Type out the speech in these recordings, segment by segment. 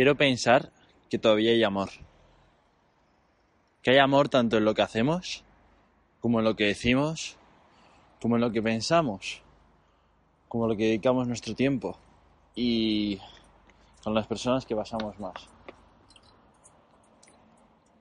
Quiero pensar que todavía hay amor. Que hay amor tanto en lo que hacemos, como en lo que decimos, como en lo que pensamos, como en lo que dedicamos nuestro tiempo y con las personas que pasamos más.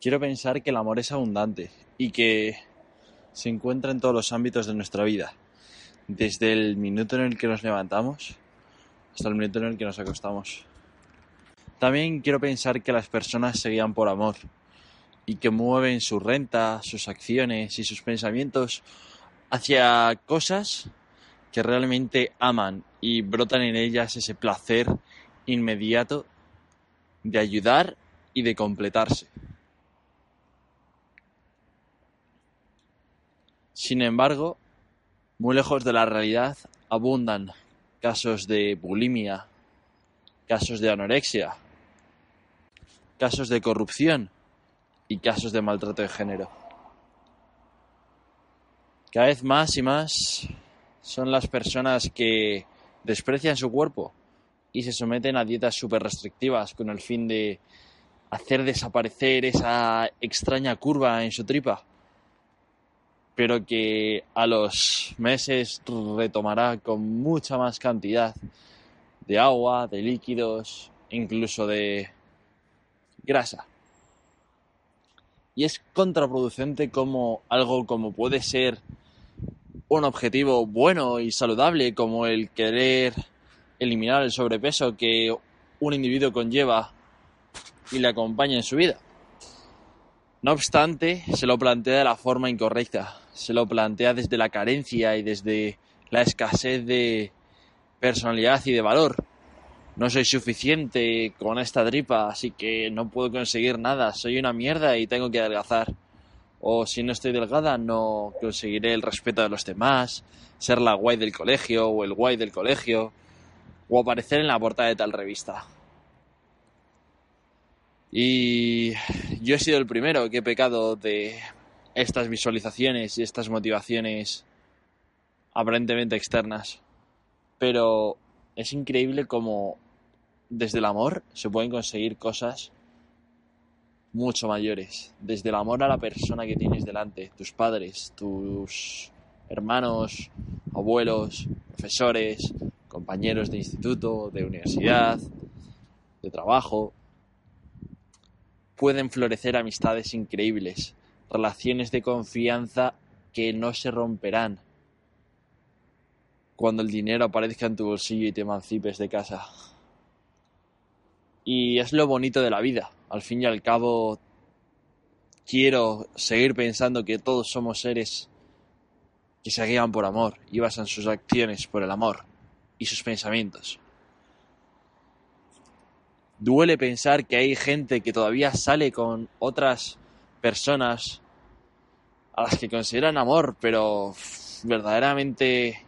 Quiero pensar que el amor es abundante y que se encuentra en todos los ámbitos de nuestra vida, desde el minuto en el que nos levantamos hasta el minuto en el que nos acostamos. También quiero pensar que las personas se guían por amor y que mueven su renta, sus acciones y sus pensamientos hacia cosas que realmente aman y brotan en ellas ese placer inmediato de ayudar y de completarse. Sin embargo, muy lejos de la realidad abundan casos de bulimia, casos de anorexia, casos de corrupción y casos de maltrato de género. Cada vez más y más son las personas que desprecian su cuerpo y se someten a dietas súper restrictivas con el fin de hacer desaparecer esa extraña curva en su tripa, pero que a los meses retomará con mucha más cantidad de agua, de líquidos, incluso de grasa. Y es contraproducente como algo como puede ser un objetivo bueno y saludable como el querer eliminar el sobrepeso que un individuo conlleva y le acompaña en su vida. No obstante, se lo plantea de la forma incorrecta, se lo plantea desde la carencia y desde la escasez de personalidad y de valor, no soy suficiente con esta tripa, así que no puedo conseguir nada, soy una mierda y tengo que adelgazar. O si no estoy delgada, no conseguiré el respeto de los demás, ser la guay del colegio o el guay del colegio, o aparecer en la portada de tal revista. Y yo he sido el primero que he pecado de estas visualizaciones y estas motivaciones aparentemente externas. Pero es increíble cómo desde el amor se pueden conseguir cosas mucho mayores. Desde el amor a la persona que tienes delante, tus padres, tus hermanos, abuelos, profesores, compañeros de instituto, de universidad, de trabajo. Pueden florecer amistades increíbles, relaciones de confianza que no se romperán cuando el dinero aparezca en tu bolsillo y te emancipes de casa. Y es lo bonito de la vida. Al fin y al cabo, quiero seguir pensando que todos somos seres que se guían por amor y basan sus acciones por el amor y sus pensamientos. Duele pensar que hay gente que todavía sale con otras personas a las que consideran amor, pero verdaderamente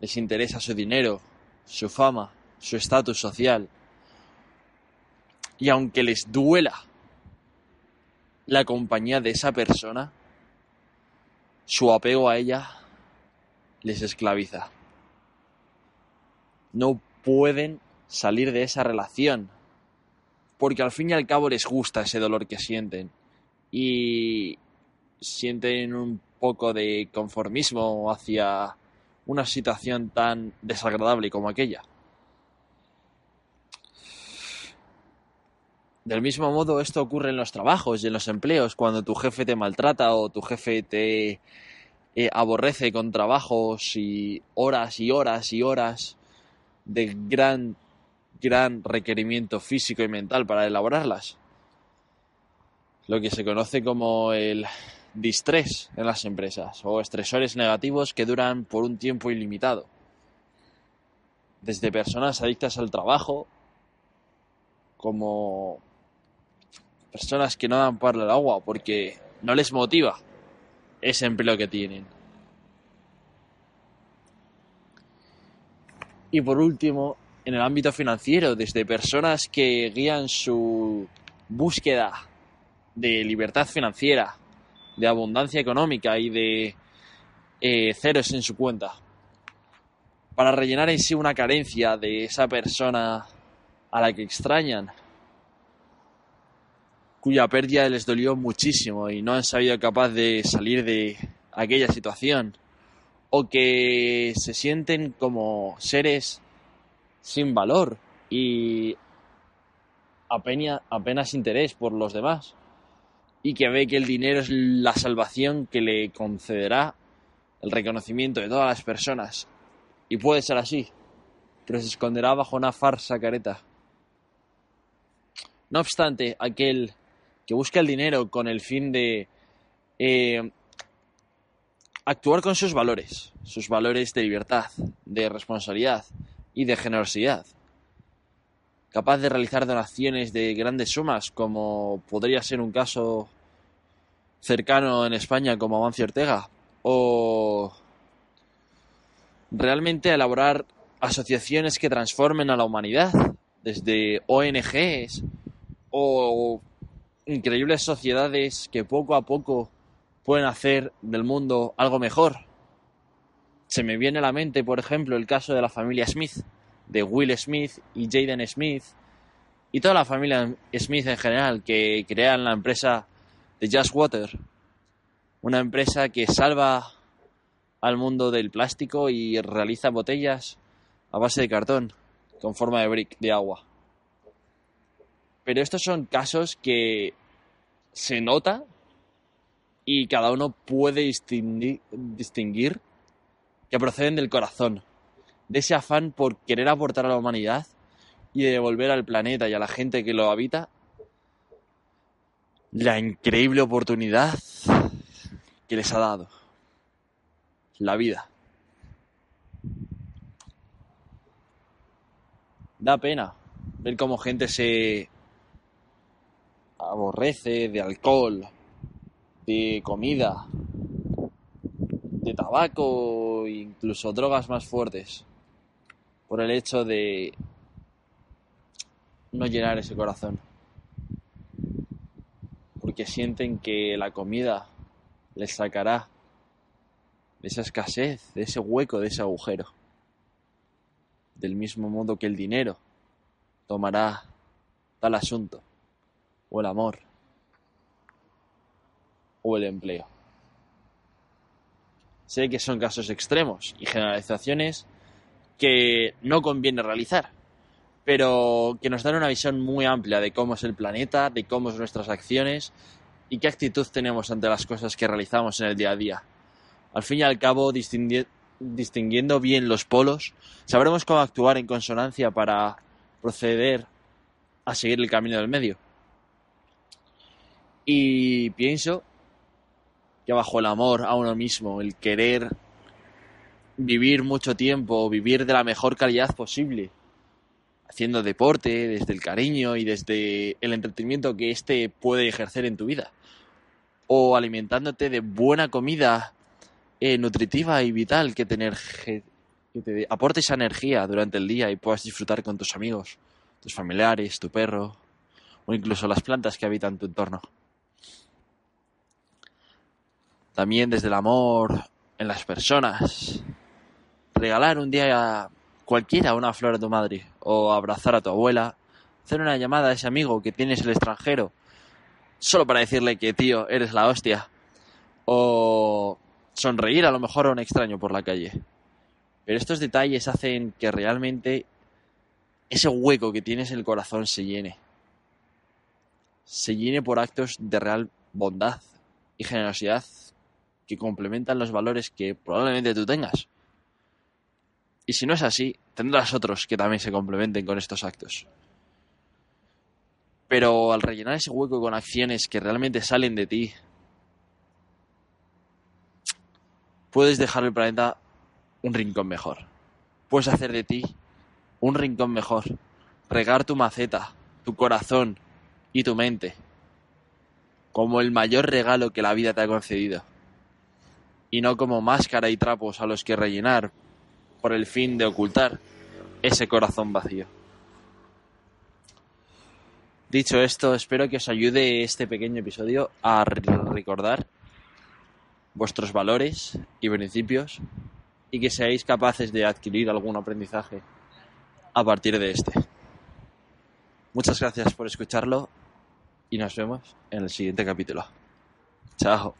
les interesa su dinero, su fama, su estatus social. Y aunque les duela la compañía de esa persona, su apego a ella les esclaviza. No pueden salir de esa relación, porque al fin y al cabo les gusta ese dolor que sienten y sienten un poco de conformismo hacia una situación tan desagradable como aquella. Del mismo modo, esto ocurre en los trabajos y en los empleos, cuando tu jefe te maltrata o tu jefe te eh, aborrece con trabajos y horas y horas y horas de gran, gran requerimiento físico y mental para elaborarlas. Lo que se conoce como el distrés en las empresas o estresores negativos que duran por un tiempo ilimitado. Desde personas adictas al trabajo, como personas que no dan para el agua porque no les motiva ese empleo que tienen. Y por último, en el ámbito financiero, desde personas que guían su búsqueda de libertad financiera de abundancia económica y de eh, ceros en su cuenta, para rellenar en sí una carencia de esa persona a la que extrañan cuya pérdida les dolió muchísimo y no han sabido capaz de salir de aquella situación o que se sienten como seres sin valor y apenas, apenas interés por los demás y que ve que el dinero es la salvación que le concederá el reconocimiento de todas las personas. Y puede ser así, pero se esconderá bajo una farsa careta. No obstante, aquel que busca el dinero con el fin de eh, actuar con sus valores, sus valores de libertad, de responsabilidad y de generosidad, capaz de realizar donaciones de grandes sumas, como podría ser un caso cercano en España como Amancio Ortega, o realmente elaborar asociaciones que transformen a la humanidad, desde ONGs o increíbles sociedades que poco a poco pueden hacer del mundo algo mejor. Se me viene a la mente, por ejemplo, el caso de la familia Smith, de Will Smith y Jaden Smith, y toda la familia Smith en general, que crean la empresa de Just Water, una empresa que salva al mundo del plástico y realiza botellas a base de cartón con forma de brick de agua. Pero estos son casos que se nota y cada uno puede distinguir, que proceden del corazón, de ese afán por querer aportar a la humanidad y devolver al planeta y a la gente que lo habita la increíble oportunidad que les ha dado la vida. Da pena ver cómo gente se aborrece de alcohol, de comida, de tabaco incluso drogas más fuertes por el hecho de no llenar ese corazón. Porque sienten que la comida les sacará de esa escasez, de ese hueco, de ese agujero. Del mismo modo que el dinero tomará tal asunto o el amor, o el empleo. Sé que son casos extremos y generalizaciones que no conviene realizar, pero que nos dan una visión muy amplia de cómo es el planeta, de cómo son nuestras acciones y qué actitud tenemos ante las cosas que realizamos en el día a día. Al fin y al cabo, distinguiendo bien los polos, sabremos cómo actuar en consonancia para proceder a seguir el camino del medio. Y pienso que bajo el amor a uno mismo, el querer vivir mucho tiempo, vivir de la mejor calidad posible, haciendo deporte desde el cariño y desde el entretenimiento que éste puede ejercer en tu vida, o alimentándote de buena comida eh, nutritiva y vital que, tener, que te aporte esa energía durante el día y puedas disfrutar con tus amigos, tus familiares, tu perro o incluso las plantas que habitan tu entorno. También desde el amor en las personas. Regalar un día a cualquiera una flor a tu madre o abrazar a tu abuela. Hacer una llamada a ese amigo que tienes en el extranjero solo para decirle que tío, eres la hostia. O sonreír a lo mejor a un extraño por la calle. Pero estos detalles hacen que realmente ese hueco que tienes en el corazón se llene. Se llene por actos de real bondad y generosidad que complementan los valores que probablemente tú tengas. Y si no es así, tendrás otros que también se complementen con estos actos. Pero al rellenar ese hueco con acciones que realmente salen de ti, puedes dejar el planeta un rincón mejor. Puedes hacer de ti un rincón mejor. Regar tu maceta, tu corazón y tu mente como el mayor regalo que la vida te ha concedido y no como máscara y trapos a los que rellenar por el fin de ocultar ese corazón vacío. Dicho esto, espero que os ayude este pequeño episodio a recordar vuestros valores y principios y que seáis capaces de adquirir algún aprendizaje a partir de este. Muchas gracias por escucharlo y nos vemos en el siguiente capítulo. Chao.